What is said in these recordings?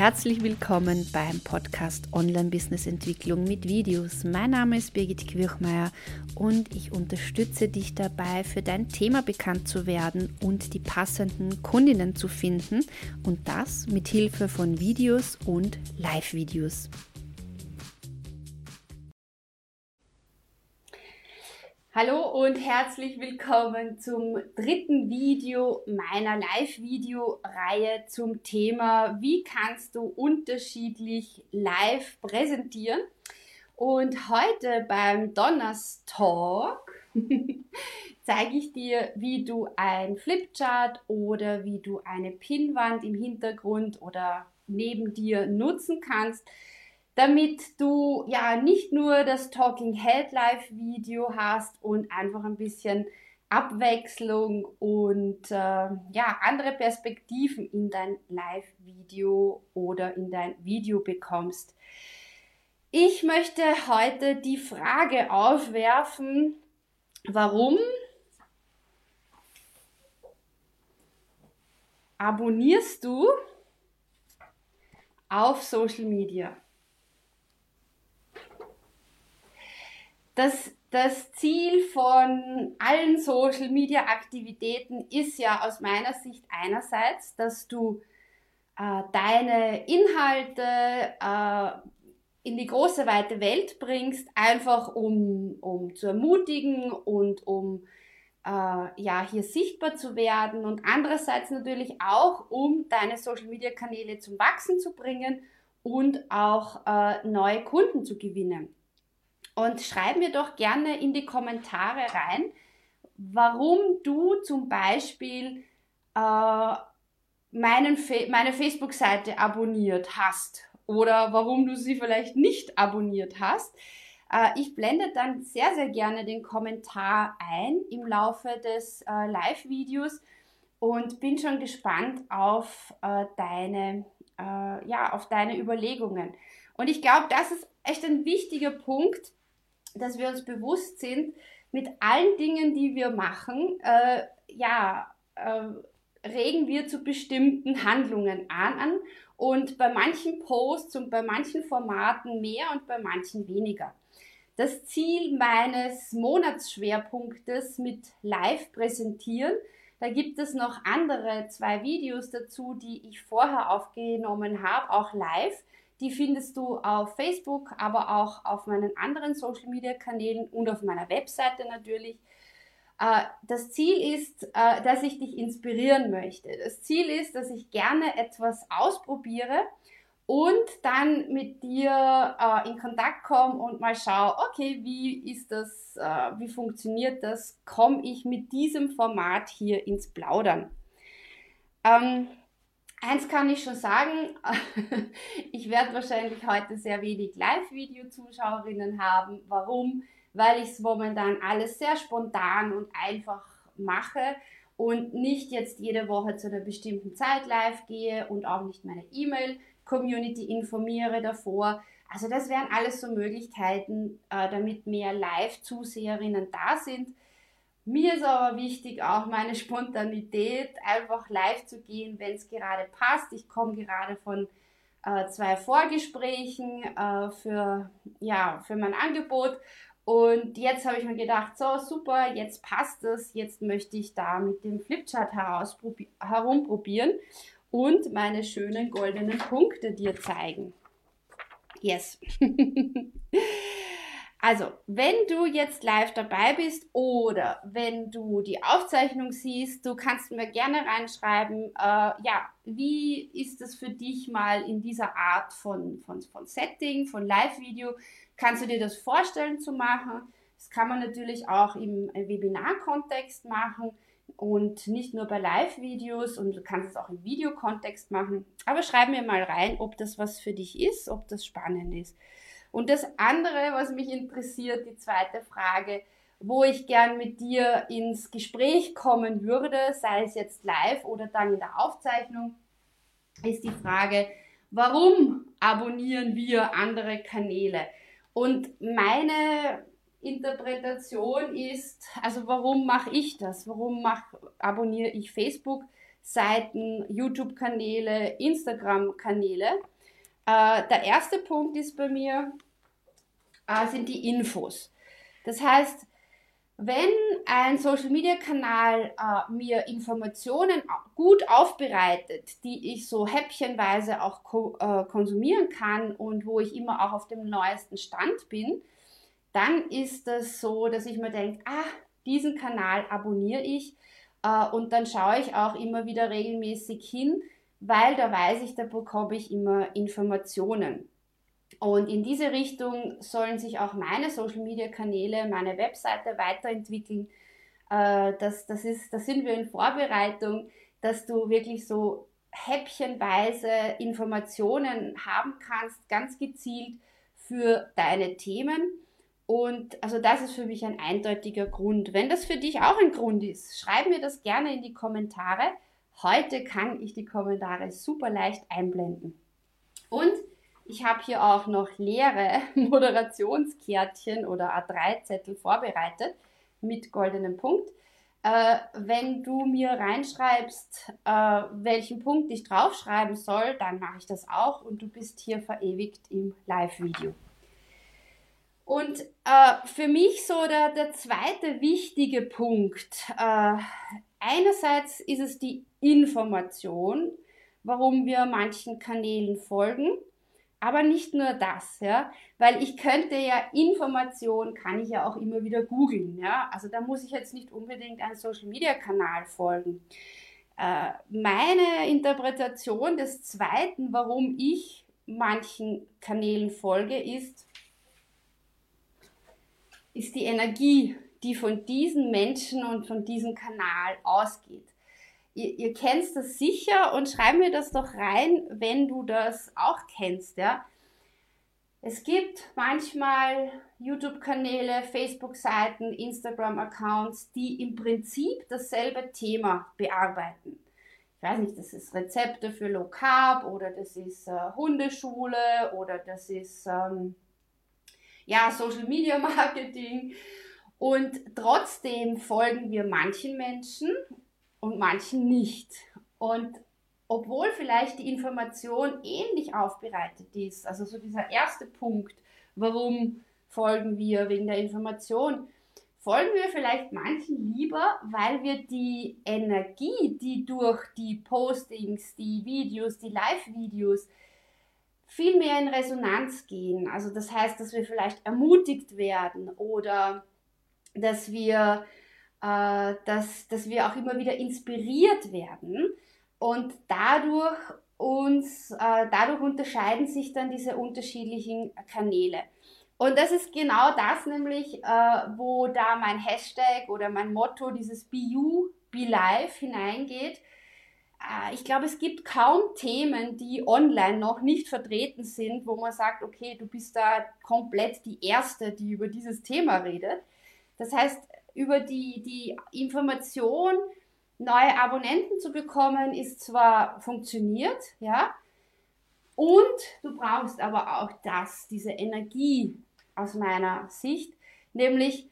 herzlich willkommen beim Podcast Online Business Entwicklung mit Videos. Mein Name ist Birgit Quirchmeier und ich unterstütze dich dabei, für dein Thema bekannt zu werden und die passenden Kundinnen zu finden und das mit Hilfe von Videos und Live-Videos. Hallo und herzlich willkommen zum dritten Video meiner Live-Video-Reihe zum Thema, wie kannst du unterschiedlich live präsentieren. Und heute beim Donnerstalk zeige ich dir, wie du ein Flipchart oder wie du eine Pinnwand im Hintergrund oder neben dir nutzen kannst, damit du ja nicht nur das Talking Head Live Video hast und einfach ein bisschen Abwechslung und äh, ja andere Perspektiven in dein Live Video oder in dein Video bekommst. Ich möchte heute die Frage aufwerfen, warum abonnierst du auf Social Media? Das, das Ziel von allen Social-Media-Aktivitäten ist ja aus meiner Sicht einerseits, dass du äh, deine Inhalte äh, in die große weite Welt bringst, einfach um, um zu ermutigen und um äh, ja, hier sichtbar zu werden und andererseits natürlich auch, um deine Social-Media-Kanäle zum Wachsen zu bringen und auch äh, neue Kunden zu gewinnen. Und schreib mir doch gerne in die Kommentare rein, warum du zum Beispiel äh, meinen meine Facebook-Seite abonniert hast oder warum du sie vielleicht nicht abonniert hast. Äh, ich blende dann sehr, sehr gerne den Kommentar ein im Laufe des äh, Live-Videos und bin schon gespannt auf äh, deine, äh, ja, auf deine Überlegungen. Und ich glaube, das ist echt ein wichtiger Punkt, dass wir uns bewusst sind, mit allen Dingen, die wir machen, äh, ja, äh, regen wir zu bestimmten Handlungen an und bei manchen Posts und bei manchen Formaten mehr und bei manchen weniger. Das Ziel meines Monatsschwerpunktes mit Live präsentieren, da gibt es noch andere zwei Videos dazu, die ich vorher aufgenommen habe, auch live. Die findest du auf Facebook, aber auch auf meinen anderen Social Media Kanälen und auf meiner Webseite natürlich. Äh, das Ziel ist, äh, dass ich dich inspirieren möchte. Das Ziel ist, dass ich gerne etwas ausprobiere und dann mit dir äh, in Kontakt komme und mal schaue, okay, wie ist das, wie funktioniert das, komme ich mit diesem Format hier ins Plaudern. Ähm, Eins kann ich schon sagen, ich werde wahrscheinlich heute sehr wenig Live-Video-Zuschauerinnen haben. Warum? Weil ich es momentan alles sehr spontan und einfach mache und nicht jetzt jede Woche zu einer bestimmten Zeit live gehe und auch nicht meine E-Mail-Community informiere davor. Also das wären alles so Möglichkeiten, äh, damit mehr Live-Zuseherinnen da sind. Mir ist aber wichtig, auch meine Spontanität, einfach live zu gehen, wenn es gerade passt. Ich komme gerade von äh, zwei Vorgesprächen äh, für, ja, für mein Angebot. Und jetzt habe ich mir gedacht, so super, jetzt passt es, jetzt möchte ich da mit dem Flipchart herumprobieren und meine schönen goldenen Punkte dir zeigen. Yes. Also, wenn du jetzt live dabei bist oder wenn du die Aufzeichnung siehst, du kannst mir gerne reinschreiben, äh, ja, wie ist es für dich mal in dieser Art von, von, von Setting, von Live-Video? Kannst du dir das vorstellen zu machen? Das kann man natürlich auch im Webinar-Kontext machen und nicht nur bei Live-Videos und du kannst es auch im Videokontext machen. Aber schreib mir mal rein, ob das was für dich ist, ob das spannend ist. Und das andere, was mich interessiert, die zweite Frage, wo ich gern mit dir ins Gespräch kommen würde, sei es jetzt live oder dann in der Aufzeichnung, ist die Frage, warum abonnieren wir andere Kanäle? Und meine Interpretation ist, also warum mache ich das? Warum mach, abonniere ich Facebook? Seiten, YouTube-Kanäle, Instagram-Kanäle. Äh, der erste Punkt ist bei mir, äh, sind die Infos. Das heißt, wenn ein Social-Media-Kanal äh, mir Informationen gut aufbereitet, die ich so häppchenweise auch ko äh, konsumieren kann und wo ich immer auch auf dem neuesten Stand bin, dann ist es so, dass ich mir denke, ah, diesen Kanal abonniere ich äh, und dann schaue ich auch immer wieder regelmäßig hin, weil da weiß ich, da bekomme ich immer Informationen. Und in diese Richtung sollen sich auch meine Social-Media-Kanäle, meine Webseite weiterentwickeln. Äh, das, das, ist, da sind wir in Vorbereitung, dass du wirklich so häppchenweise Informationen haben kannst, ganz gezielt für deine Themen. Und also das ist für mich ein eindeutiger Grund. Wenn das für dich auch ein Grund ist, schreib mir das gerne in die Kommentare. Heute kann ich die Kommentare super leicht einblenden. Und ich habe hier auch noch leere Moderationskärtchen oder A3-Zettel vorbereitet mit goldenem Punkt. Äh, wenn du mir reinschreibst, äh, welchen Punkt ich draufschreiben soll, dann mache ich das auch und du bist hier verewigt im Live-Video. Und äh, für mich so der, der zweite wichtige Punkt. Äh, einerseits ist es die Information, warum wir manchen Kanälen folgen. Aber nicht nur das, ja, weil ich könnte ja Information, kann ich ja auch immer wieder googeln, ja. Also da muss ich jetzt nicht unbedingt einen Social Media Kanal folgen. Äh, meine Interpretation des zweiten, warum ich manchen Kanälen folge, ist, ist die Energie, die von diesen Menschen und von diesem Kanal ausgeht. Ihr, ihr kennt das sicher und schreib mir das doch rein, wenn du das auch kennst, ja. Es gibt manchmal YouTube-Kanäle, Facebook-Seiten, Instagram-Accounts, die im Prinzip dasselbe Thema bearbeiten. Ich weiß nicht, das ist Rezepte für Low Carb oder das ist äh, Hundeschule oder das ist ähm, ja, Social Media Marketing. Und trotzdem folgen wir manchen Menschen und manchen nicht. Und obwohl vielleicht die Information ähnlich aufbereitet ist, also so dieser erste Punkt, warum folgen wir wegen der Information, folgen wir vielleicht manchen lieber, weil wir die Energie, die durch die Postings, die Videos, die Live-Videos viel mehr in Resonanz gehen. Also das heißt, dass wir vielleicht ermutigt werden oder dass wir, äh, dass, dass wir auch immer wieder inspiriert werden und dadurch uns, äh, dadurch unterscheiden sich dann diese unterschiedlichen Kanäle. Und das ist genau das nämlich, äh, wo da mein Hashtag oder mein Motto, dieses Be You, Be Life hineingeht äh, ich glaube, es gibt kaum Themen, die online noch nicht vertreten sind, wo man sagt, okay, du bist da komplett die Erste, die über dieses Thema redet. Das heißt, über die, die Information, neue Abonnenten zu bekommen, ist zwar funktioniert, ja, und du brauchst aber auch das, diese Energie aus meiner Sicht, nämlich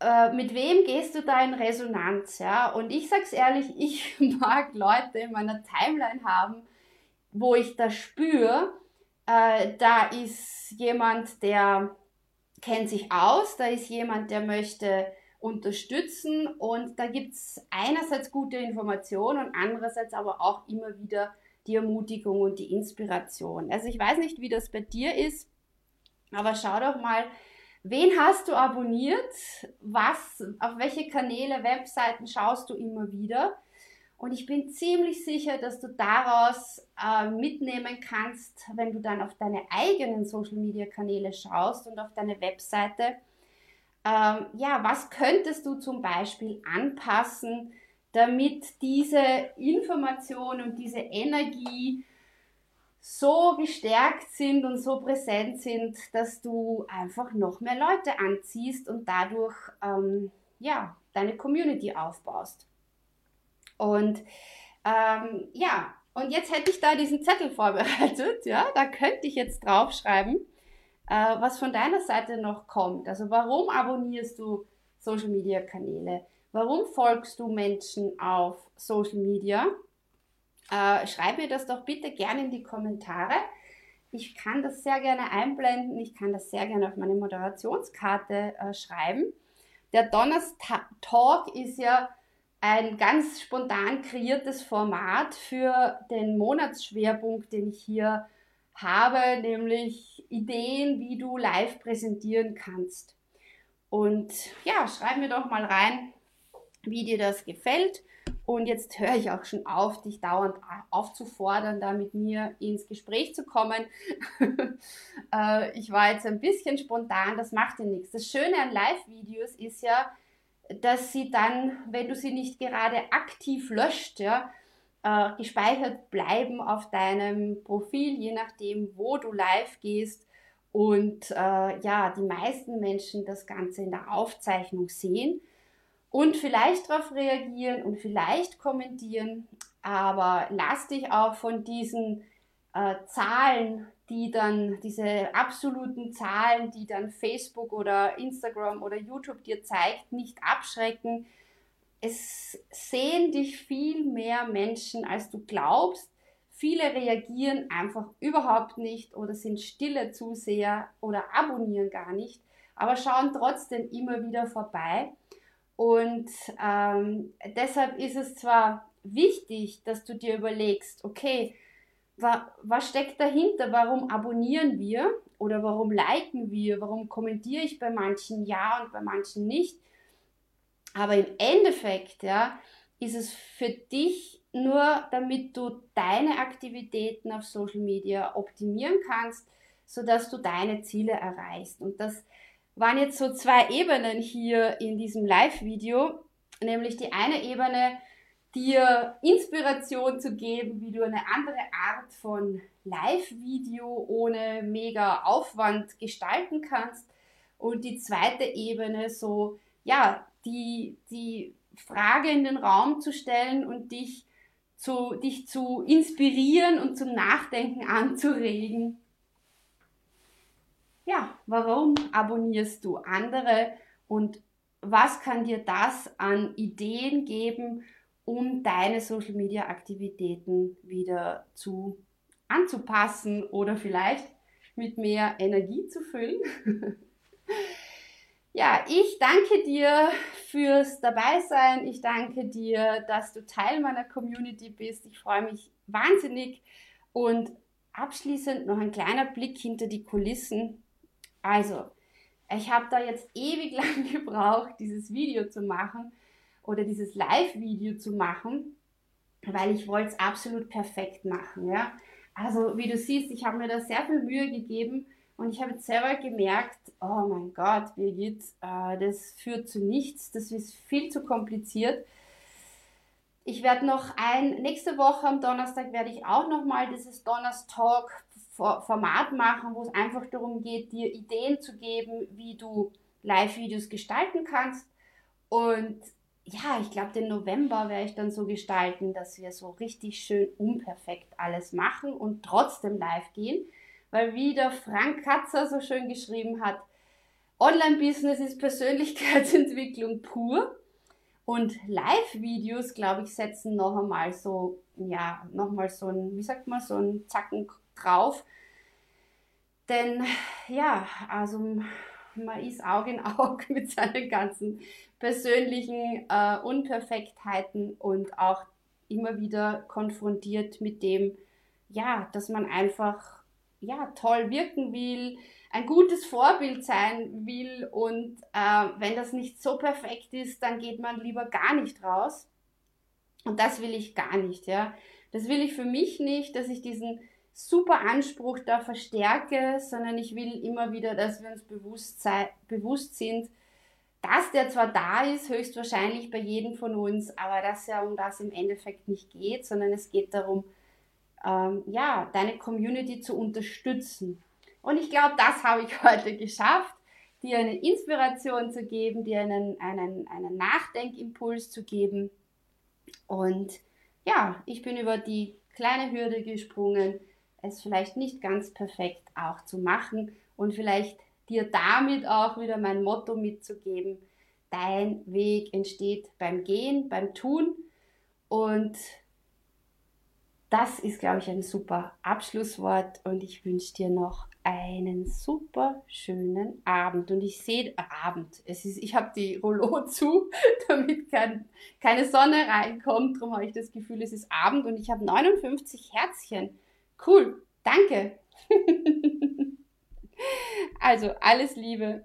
äh, mit wem gehst du da in Resonanz, ja? Und ich sag's ehrlich, ich mag Leute in meiner Timeline haben, wo ich das spüre, äh, da ist jemand, der kennt sich aus, da ist jemand, der möchte unterstützen und da gibt's einerseits gute Informationen und andererseits aber auch immer wieder die Ermutigung und die Inspiration. Also ich weiß nicht, wie das bei dir ist, aber schau doch mal, Wen hast du abonniert? Was, auf welche Kanäle, Webseiten schaust du immer wieder? Und ich bin ziemlich sicher, dass du daraus äh, mitnehmen kannst, wenn du dann auf deine eigenen Social Media Kanäle schaust und auf deine Webseite. Ähm, ja, was könntest du zum Beispiel anpassen, damit diese Information und diese Energie so gestärkt sind und so präsent sind, dass du einfach noch mehr Leute anziehst und dadurch ähm, ja, deine Community aufbaust. Und ähm, ja, und jetzt hätte ich da diesen Zettel vorbereitet, ja, da könnte ich jetzt draufschreiben, äh, was von deiner Seite noch kommt. Also warum abonnierst du Social Media Kanäle? Warum folgst du Menschen auf Social Media? Äh, schreib mir das doch bitte gerne in die Kommentare. Ich kann das sehr gerne einblenden. Ich kann das sehr gerne auf meine Moderationskarte äh, schreiben. Der Donnerstag ist ja ein ganz spontan kreiertes Format für den Monatsschwerpunkt, den ich hier habe, nämlich Ideen, wie du live präsentieren kannst. Und ja, schreib mir doch mal rein, wie dir das gefällt. Und jetzt höre ich auch schon auf, dich dauernd aufzufordern, da mit mir ins Gespräch zu kommen. Äh, ich war jetzt ein bisschen spontan, das macht dir nichts. Das Schöne an Live-Videos ist ja, dass sie dann, wenn du sie nicht gerade aktiv löscht, ja, äh, gespeichert bleiben auf deinem Profil, je nachdem, wo du live gehst. Und äh, ja, die meisten Menschen das Ganze in der Aufzeichnung sehen und vielleicht darauf reagieren und vielleicht kommentieren, aber lass dich auch von diesen äh, Zahlen, die dann, diese absoluten Zahlen, die dann Facebook oder Instagram oder YouTube dir zeigt, nicht abschrecken. Es sehen dich viel mehr Menschen, als du glaubst. Viele reagieren einfach überhaupt nicht oder sind stille Zuseher oder abonnieren gar nicht, aber schauen trotzdem immer wieder vorbei. Und ähm, deshalb ist es zwar wichtig, dass du dir überlegst, okay, wa was steckt dahinter? Warum abonnieren wir oder warum liken wir? Warum kommentiere ich bei manchen ja und bei manchen nicht? Aber im Endeffekt, ja, ist es für dich nur, damit du deine Aktivitäten auf Social Media optimieren kannst, sodass du deine Ziele erreichst. Und das waren jetzt so zwei Ebenen hier in diesem Live-Video, nämlich die eine Ebene, dir Inspiration zu geben, wie du eine andere Art von Live-Video ohne mega Aufwand gestalten kannst. Und die zweite Ebene, so, ja, die, die Frage in den Raum zu stellen und dich zu, dich zu inspirieren und zum Nachdenken anzuregen ja, warum abonnierst du andere und was kann dir das an Ideen geben, um deine Social Media Aktivitäten wieder zu anzupassen oder vielleicht mit mehr Energie zu füllen? ja, ich danke dir fürs Dabeisein. Ich danke dir, dass du Teil meiner Community bist. Ich freue mich wahnsinnig und abschließend noch ein kleiner Blick hinter die Kulissen. Also, ich habe da jetzt ewig lang gebraucht, dieses Video zu machen oder dieses Live-Video zu machen, weil ich wollte es absolut perfekt machen. Ja? Also, wie du siehst, ich habe mir da sehr viel Mühe gegeben und ich habe jetzt selber gemerkt, oh mein Gott, Birgit, äh, das führt zu nichts, das ist viel zu kompliziert. Ich werde noch ein, nächste Woche am Donnerstag werde ich auch nochmal dieses Donnerstalk Format machen, wo es einfach darum geht, dir Ideen zu geben, wie du Live-Videos gestalten kannst. Und ja, ich glaube, den November werde ich dann so gestalten, dass wir so richtig schön unperfekt alles machen und trotzdem live gehen. Weil wie der Frank Katzer so schön geschrieben hat, Online-Business ist Persönlichkeitsentwicklung pur. Und Live-Videos, glaube ich, setzen noch einmal so, ja, nochmal so ein, wie sagt man, so ein Zacken drauf. Denn ja, also man ist Auge in Auge mit seinen ganzen persönlichen äh, Unperfektheiten und auch immer wieder konfrontiert mit dem, ja, dass man einfach ja, toll wirken will, ein gutes Vorbild sein will und äh, wenn das nicht so perfekt ist, dann geht man lieber gar nicht raus. Und das will ich gar nicht, ja. Das will ich für mich nicht, dass ich diesen super Anspruch da verstärke, sondern ich will immer wieder, dass wir uns bewusst, bewusst sind, dass der zwar da ist, höchstwahrscheinlich bei jedem von uns, aber dass ja um das im Endeffekt nicht geht, sondern es geht darum, ähm, ja, deine Community zu unterstützen. Und ich glaube, das habe ich heute geschafft, dir eine Inspiration zu geben, dir einen, einen, einen Nachdenkimpuls zu geben. Und ja, ich bin über die kleine Hürde gesprungen, es vielleicht nicht ganz perfekt auch zu machen und vielleicht dir damit auch wieder mein Motto mitzugeben, dein Weg entsteht beim Gehen, beim Tun. Und das ist, glaube ich, ein super Abschlusswort und ich wünsche dir noch einen super schönen Abend. Und ich sehe Abend. Es ist, ich habe die Rollo zu, damit kein, keine Sonne reinkommt. Darum habe ich das Gefühl, es ist Abend und ich habe 59 Herzchen. Cool, danke. also alles Liebe.